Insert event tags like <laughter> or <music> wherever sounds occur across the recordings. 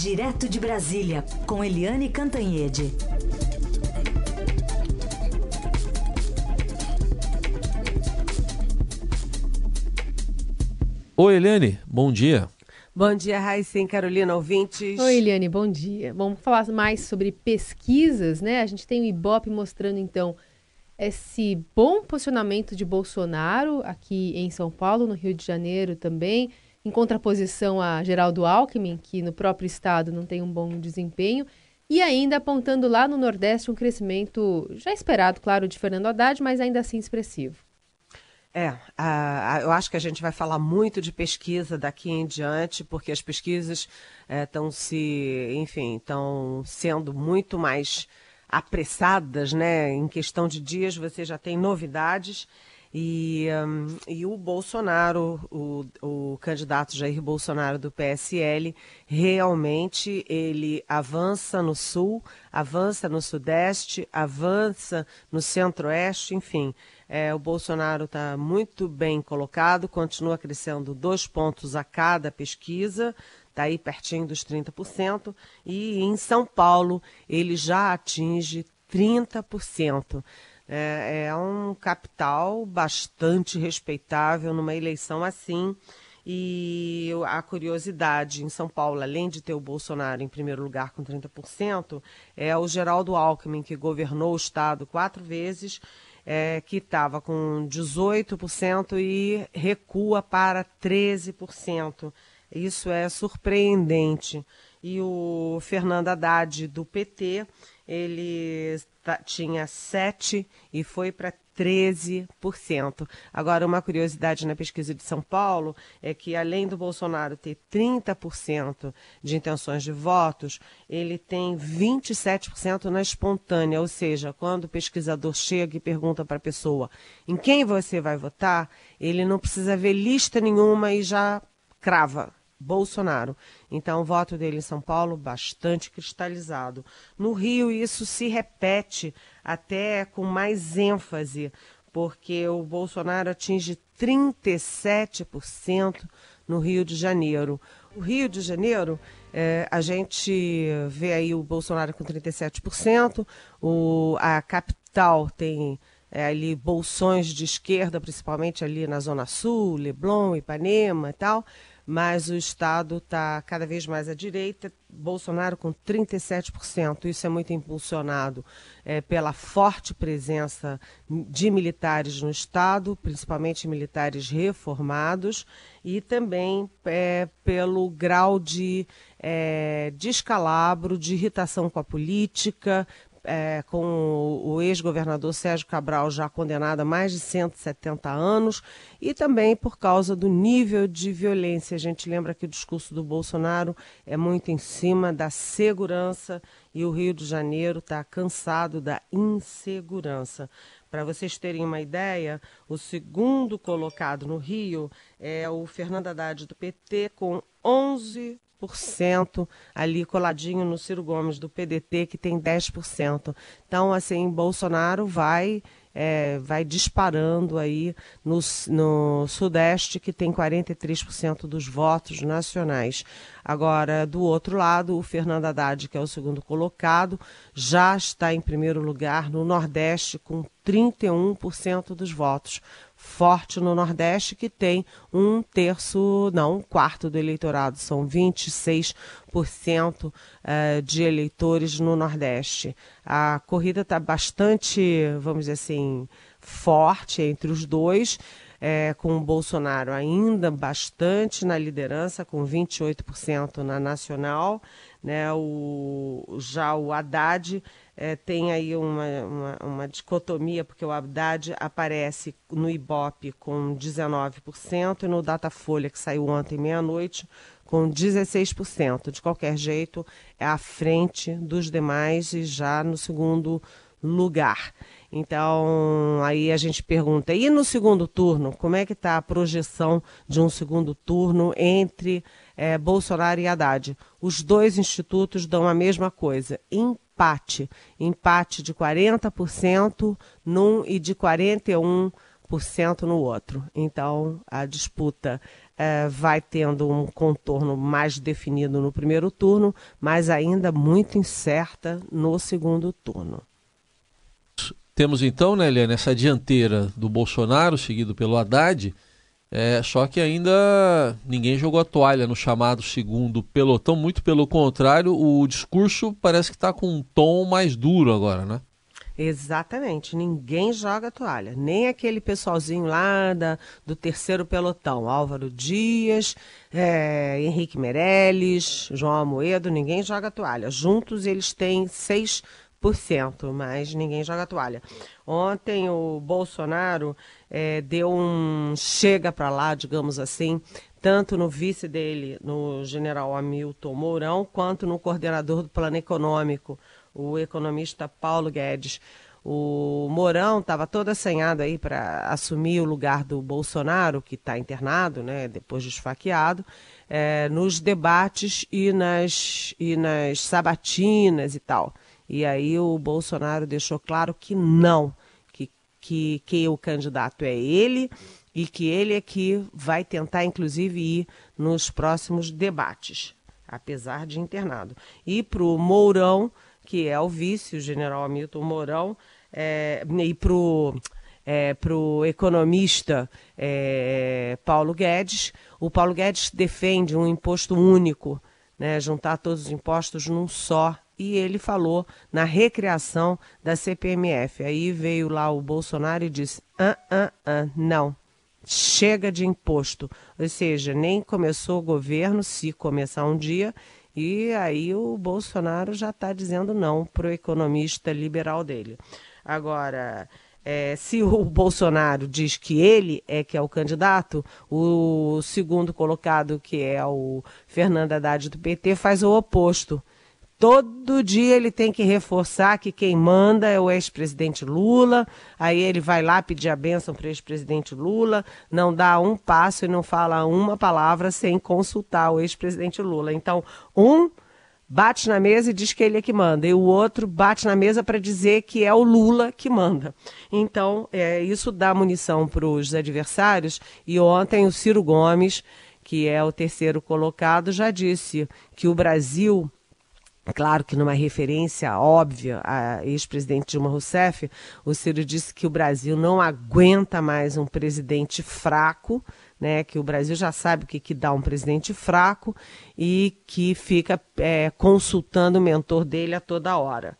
Direto de Brasília, com Eliane Cantanhede. Oi, Eliane, bom dia. Bom dia, Raíssa Carolina, ouvintes. Oi, Eliane, bom dia. Vamos falar mais sobre pesquisas, né? A gente tem o Ibope mostrando, então, esse bom posicionamento de Bolsonaro aqui em São Paulo, no Rio de Janeiro também, em contraposição a Geraldo Alckmin, que no próprio estado não tem um bom desempenho, e ainda apontando lá no Nordeste um crescimento já esperado, claro, de Fernando Haddad, mas ainda assim expressivo. É, eu acho que a gente vai falar muito de pesquisa daqui em diante, porque as pesquisas estão é, se, enfim, estão sendo muito mais apressadas, né? Em questão de dias você já tem novidades. E, um, e o Bolsonaro, o, o candidato Jair Bolsonaro do PSL, realmente ele avança no sul, avança no sudeste, avança no centro-oeste, enfim. É, o Bolsonaro está muito bem colocado, continua crescendo dois pontos a cada pesquisa, está aí pertinho dos 30%, e em São Paulo ele já atinge 30%. É, é um capital bastante respeitável numa eleição assim. E a curiosidade em São Paulo, além de ter o Bolsonaro em primeiro lugar com 30%, é o Geraldo Alckmin, que governou o Estado quatro vezes, é, que estava com 18% e recua para 13%. Isso é surpreendente. E o Fernando Haddad, do PT, ele tinha 7% e foi para 13%. Agora, uma curiosidade na pesquisa de São Paulo é que, além do Bolsonaro ter 30% de intenções de votos, ele tem 27% na espontânea, ou seja, quando o pesquisador chega e pergunta para a pessoa em quem você vai votar, ele não precisa ver lista nenhuma e já crava Bolsonaro. Então, o voto dele em São Paulo bastante cristalizado. No Rio, isso se repete até com mais ênfase, porque o Bolsonaro atinge 37% no Rio de Janeiro. O Rio de Janeiro, é, a gente vê aí o Bolsonaro com 37%, o, a capital tem é, ali bolsões de esquerda, principalmente ali na Zona Sul, Leblon, Ipanema e tal mas o Estado está cada vez mais à direita, Bolsonaro com 37%. Isso é muito impulsionado é, pela forte presença de militares no Estado, principalmente militares reformados, e também é, pelo grau de é, descalabro, de irritação com a política, é, com o ex-governador Sérgio Cabral já condenado a mais de 170 anos e também por causa do nível de violência. A gente lembra que o discurso do Bolsonaro é muito em cima da segurança e o Rio de Janeiro está cansado da insegurança. Para vocês terem uma ideia, o segundo colocado no Rio é o Fernando Haddad do PT com 11 ali coladinho no Ciro Gomes do PDT, que tem 10%. Então, assim, Bolsonaro vai é, vai disparando aí no, no Sudeste, que tem 43% dos votos nacionais. Agora, do outro lado, o Fernando Haddad, que é o segundo colocado, já está em primeiro lugar no Nordeste, com 31% dos votos forte no Nordeste, que tem um terço, não, um quarto do eleitorado, são 26% eh, de eleitores no Nordeste. A corrida está bastante, vamos dizer assim, forte entre os dois. É, com o Bolsonaro ainda bastante na liderança, com 28% na nacional. Né? O, já o Haddad é, tem aí uma, uma, uma, dicotomia, porque o Haddad aparece no Ibope com 19% e no Datafolha, que saiu ontem meia-noite, com 16%. De qualquer jeito, é à frente dos demais e já no segundo lugar. Então, aí a gente pergunta, e no segundo turno, como é que está a projeção de um segundo turno entre é, Bolsonaro e Haddad? Os dois institutos dão a mesma coisa, empate. Empate de 40% num e de 41% no outro. Então, a disputa é, vai tendo um contorno mais definido no primeiro turno, mas ainda muito incerta no segundo turno. Temos então, né, Eliane, essa dianteira do Bolsonaro, seguido pelo Haddad, é, só que ainda ninguém jogou a toalha no chamado segundo pelotão, muito pelo contrário, o discurso parece que está com um tom mais duro agora, né? Exatamente, ninguém joga toalha, nem aquele pessoalzinho lá da, do terceiro pelotão, Álvaro Dias, é, Henrique Meirelles, João Amoedo, ninguém joga toalha. Juntos eles têm 6%, mas ninguém joga toalha. Ontem o Bolsonaro é, deu um chega para lá, digamos assim, tanto no vice dele, no general Hamilton Mourão, quanto no coordenador do Plano Econômico, o economista Paulo Guedes. O Mourão estava todo assanhado aí para assumir o lugar do Bolsonaro, que está internado, né, depois de esfaqueado, é, nos debates e nas, e nas sabatinas e tal. E aí o Bolsonaro deixou claro que não, que, que, que o candidato é ele e que ele é que vai tentar, inclusive, ir nos próximos debates, apesar de internado. E para o Mourão que é o vice, o general Hamilton Mourão, é, e para o é, pro economista é, Paulo Guedes. O Paulo Guedes defende um imposto único, né, juntar todos os impostos num só. E ele falou na recriação da CPMF. Aí veio lá o Bolsonaro e disse: ah, ah, ah, não, chega de imposto. Ou seja, nem começou o governo, se começar um dia, e aí o Bolsonaro já está dizendo não para o economista liberal dele. Agora, é, se o <laughs> Bolsonaro diz que ele é que é o candidato, o segundo colocado, que é o Fernando Haddad do PT, faz o oposto. Todo dia ele tem que reforçar que quem manda é o ex-presidente Lula. Aí ele vai lá pedir a bênção para o ex-presidente Lula, não dá um passo e não fala uma palavra sem consultar o ex-presidente Lula. Então, um bate na mesa e diz que ele é que manda, e o outro bate na mesa para dizer que é o Lula que manda. Então, é, isso dá munição para os adversários. E ontem o Ciro Gomes, que é o terceiro colocado, já disse que o Brasil Claro que numa referência óbvia a ex-presidente Dilma Rousseff, o Ciro disse que o Brasil não aguenta mais um presidente fraco, né, que o Brasil já sabe o que, que dá um presidente fraco e que fica é, consultando o mentor dele a toda hora.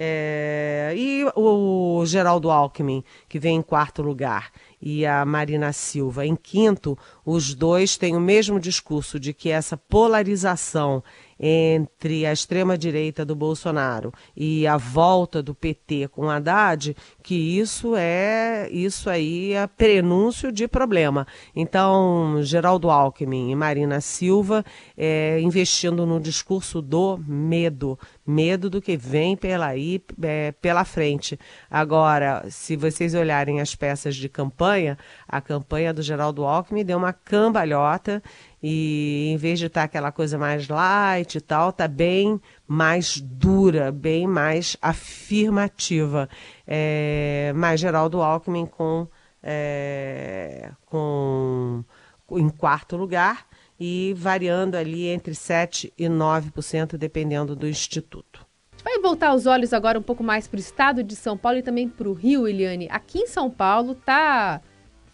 É, e o Geraldo Alckmin, que vem em quarto lugar, e a Marina Silva em quinto, os dois têm o mesmo discurso de que essa polarização entre a extrema-direita do Bolsonaro e a volta do PT com Haddad, que isso é isso aí é prenúncio de problema. Então, Geraldo Alckmin e Marina Silva é, investindo no discurso do medo, medo do que vem pela, aí, é, pela frente. Agora, se vocês olharem as peças de campanha, a campanha do Geraldo Alckmin deu uma cambalhota e em vez de estar tá aquela coisa mais light e tal, tá bem mais dura, bem mais afirmativa. É, mas Geraldo Alckmin com, é, com em quarto lugar e variando ali entre 7 e 9%, dependendo do instituto. Vai voltar os olhos agora um pouco mais para o estado de São Paulo e também para o Rio, Eliane. Aqui em São Paulo tá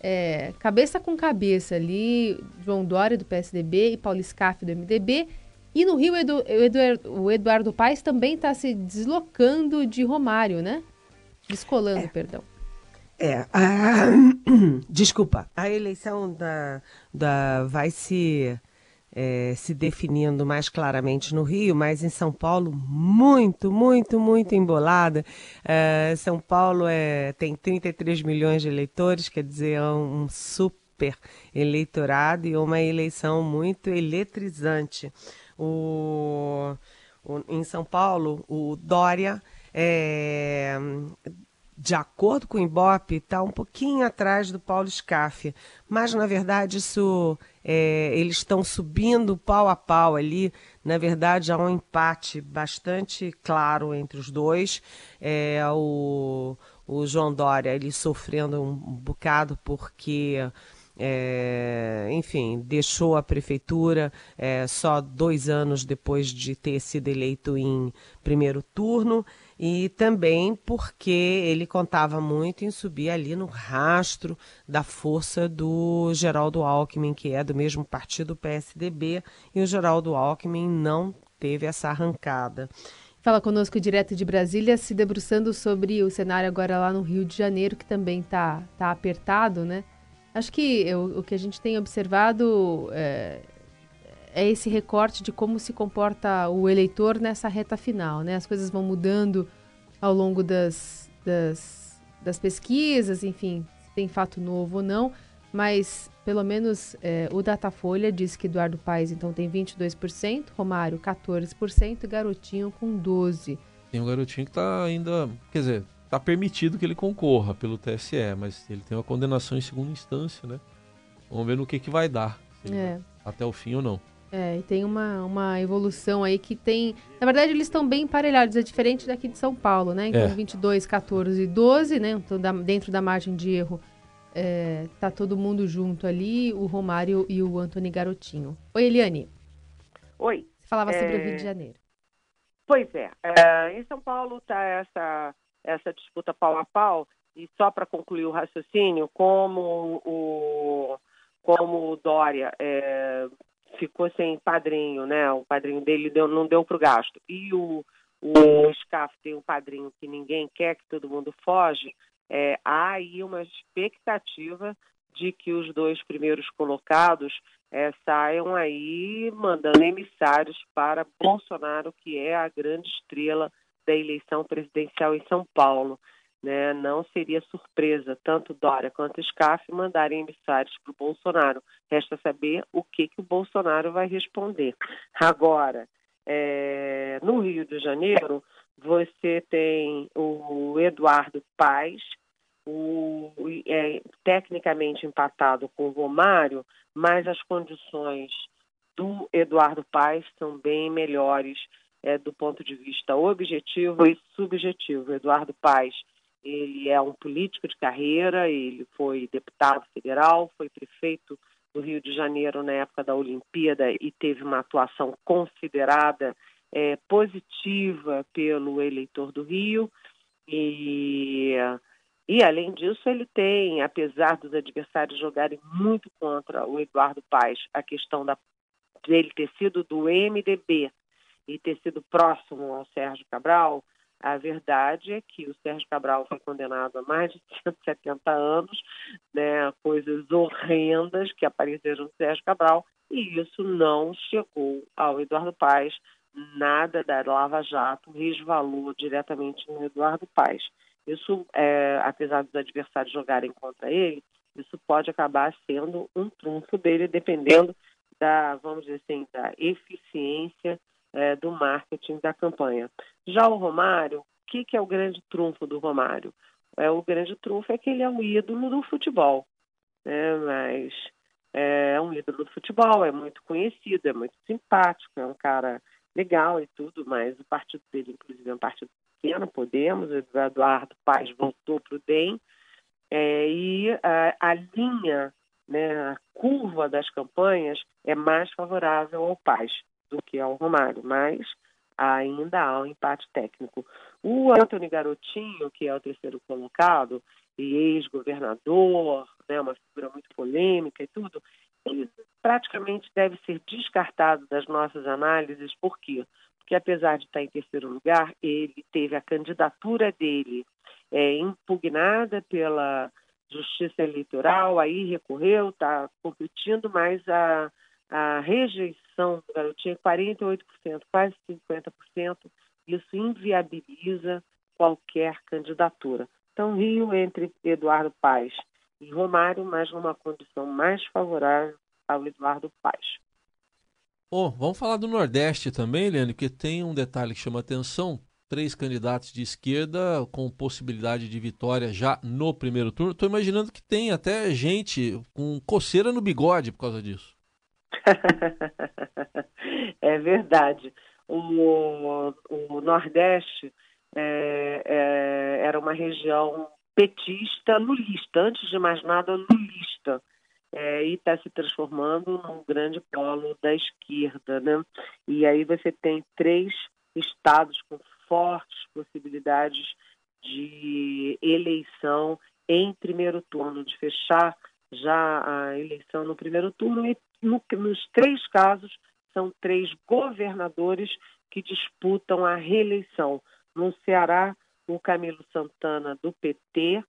é, cabeça com cabeça ali, João Dória do PSDB e Paulo Scaff do MDB. E no Rio, Edu, Edu, o Eduardo Paes também está se deslocando de Romário, né? Descolando, é. perdão. É, a... <clears throat> desculpa. A eleição da, da vai se é, se definindo mais claramente no Rio, mas em São Paulo, muito, muito, muito embolada. É, São Paulo é, tem 33 milhões de eleitores, quer dizer, é um super eleitorado e uma eleição muito eletrizante. O, o em São Paulo, o Dória é, de acordo com o Ibope, está um pouquinho atrás do Paulo Scaff. Mas, na verdade, isso é, eles estão subindo pau a pau ali. Na verdade, há um empate bastante claro entre os dois. É, o, o João Dória ele sofrendo um bocado porque é, enfim, deixou a prefeitura é, só dois anos depois de ter sido eleito em primeiro turno e também porque ele contava muito em subir ali no rastro da força do Geraldo Alckmin, que é do mesmo partido PSDB, e o Geraldo Alckmin não teve essa arrancada. Fala conosco direto de Brasília, se debruçando sobre o cenário agora lá no Rio de Janeiro, que também está tá apertado, né? Acho que eu, o que a gente tem observado é, é, esse recorte de como se comporta o eleitor nessa reta final, né? As coisas vão mudando ao longo das, das, das pesquisas, enfim, se tem fato novo ou não, mas pelo menos é, o Datafolha diz que Eduardo Paes então tem 22%, Romário 14% e Garotinho com 12%. Tem um garotinho que está ainda, quer dizer, está permitido que ele concorra pelo TSE, mas ele tem uma condenação em segunda instância, né? Vamos ver no que, que vai dar. É. Até o fim ou não. É, e tem uma, uma evolução aí que tem. Na verdade, eles estão bem emparelhados, é diferente daqui de São Paulo, né? Então, é. 22, 14 e 12, né? Então, da, dentro da margem de erro, é, tá todo mundo junto ali, o Romário e o Antônio Garotinho. Oi, Eliane. Oi. Você falava sobre o Rio de é, Janeiro. Pois é. é em São Paulo está essa essa disputa pau a pau, e só para concluir o raciocínio, como o, como o Dória é, ficou sem padrinho, né? O padrinho dele deu, não deu para o gasto. E o, o SCAF tem um padrinho que ninguém quer, que todo mundo foge, é, há aí uma expectativa de que os dois primeiros colocados é, saiam aí mandando emissários para Bolsonaro, que é a grande estrela da eleição presidencial em São Paulo. Né? Não seria surpresa tanto Dória quanto Scaff mandarem emissários para o Bolsonaro. Resta saber o que, que o Bolsonaro vai responder. Agora, é, no Rio de Janeiro, você tem o Eduardo Paes, o, é, tecnicamente empatado com o Romário, mas as condições do Eduardo Paes são bem melhores é, do ponto de vista objetivo e subjetivo. Eduardo Paes, ele é um político de carreira, ele foi deputado federal, foi prefeito do Rio de Janeiro na época da Olimpíada e teve uma atuação considerada é, positiva pelo eleitor do Rio. E, e, além disso, ele tem, apesar dos adversários jogarem muito contra o Eduardo Paes, a questão da, dele ter sido do MDB, e ter sido próximo ao Sérgio Cabral, a verdade é que o Sérgio Cabral foi condenado a mais de 170 anos, né, coisas horrendas que apareceram no Sérgio Cabral, e isso não chegou ao Eduardo Paes, nada da Lava Jato resvalou diretamente no Eduardo Paes. Isso, é, apesar dos adversários jogarem contra ele, isso pode acabar sendo um trunfo dele, dependendo da, vamos dizer assim, da eficiência é, do marketing da campanha. Já o Romário, o que, que é o grande trunfo do Romário? É, o grande trunfo é que ele é um ídolo do futebol, né? mas é um ídolo do futebol, é muito conhecido, é muito simpático, é um cara legal e tudo, mas o partido dele, inclusive, é um partido pequeno, Podemos, o Eduardo Paz voltou para o DEM, é, e a, a linha, né, a curva das campanhas é mais favorável ao Paz do que ao Romário, mas ainda há um empate técnico. O Antônio Garotinho, que é o terceiro colocado, e ex-governador, né, uma figura muito polêmica e tudo, ele praticamente deve ser descartado das nossas análises, por quê? Porque apesar de estar em terceiro lugar, ele teve a candidatura dele é, impugnada pela Justiça Eleitoral, aí recorreu, está competindo, mas a, a rejeição do garotinho é 48%, quase 50%. Isso inviabiliza qualquer candidatura. Então, Rio entre Eduardo Paes e Romário, mas numa condição mais favorável ao Eduardo Paes. Bom, vamos falar do Nordeste também, Leandro, porque tem um detalhe que chama atenção. Três candidatos de esquerda com possibilidade de vitória já no primeiro turno. Estou imaginando que tem até gente com coceira no bigode por causa disso. <laughs> é verdade. O, o Nordeste é, é, era uma região petista, lulista, antes de mais nada, lulista. é, e está se transformando num grande polo da esquerda. Né? E aí você tem três estados com fortes possibilidades de eleição em primeiro turno, de fechar já a eleição no primeiro turno. E no, nos três casos, são três governadores que disputam a reeleição. No Ceará, o Camilo Santana, do PT,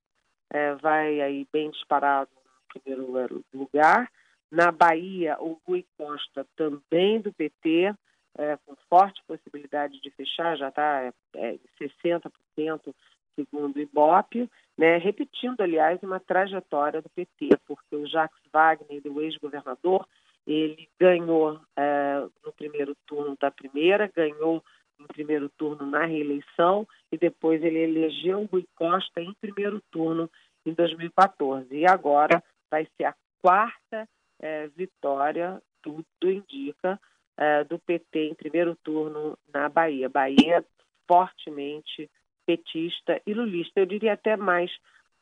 é, vai aí bem disparado no primeiro lugar. Na Bahia, o Rui Costa, também do PT, é, com forte possibilidade de fechar, já está é, é, 60% segundo o Ibope, né, repetindo, aliás, uma trajetória do PT, porque o Jacques Wagner, o ex-governador, ele ganhou é, no primeiro turno da primeira, ganhou no primeiro turno na reeleição e depois ele elegeu Rui Costa em primeiro turno em 2014. E agora vai ser a quarta é, vitória, tudo indica, é, do PT em primeiro turno na Bahia. Bahia fortemente petista e lulista. Eu diria até mais,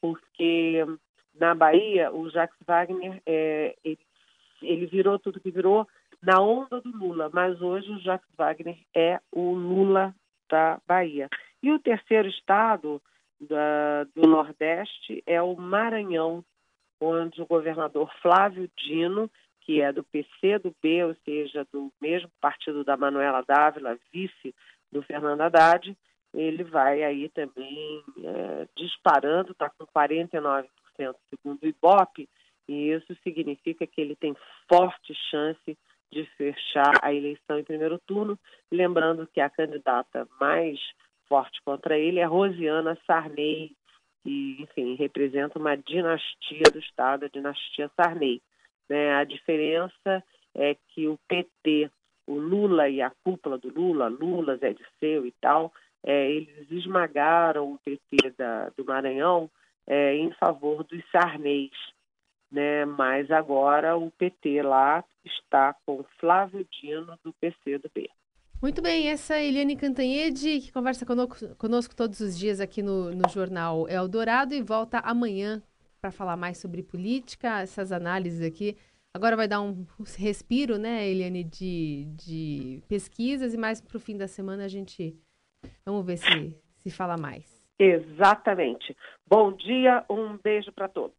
porque na Bahia o Jacques Wagner é, ele, ele virou tudo que virou na onda do Lula, mas hoje o Jacques Wagner é o Lula da Bahia. E o terceiro estado da, do Nordeste é o Maranhão, onde o governador Flávio Dino, que é do PC do B, ou seja, do mesmo partido da Manuela Dávila, vice do Fernando Haddad, ele vai aí também é, disparando, está com 49% segundo o Ibope, e isso significa que ele tem forte chance de fechar a eleição em primeiro turno, lembrando que a candidata mais forte contra ele é Rosiana Sarney, que, enfim, representa uma dinastia do Estado, a dinastia Sarney. Né? A diferença é que o PT, o Lula e a cúpula do Lula, Lula, Zé Disseu e tal, é, eles esmagaram o PT da, do Maranhão é, em favor dos Sarneys. Né? Mas agora o PT lá está com Flávio Dino do PC do B. Muito bem, essa é Eliane Cantanhede, que conversa conosco, conosco todos os dias aqui no, no Jornal Eldorado e volta amanhã para falar mais sobre política, essas análises aqui. Agora vai dar um respiro, né, Eliane, de, de pesquisas e mais para o fim da semana a gente vamos ver se se fala mais. Exatamente. Bom dia, um beijo para todos.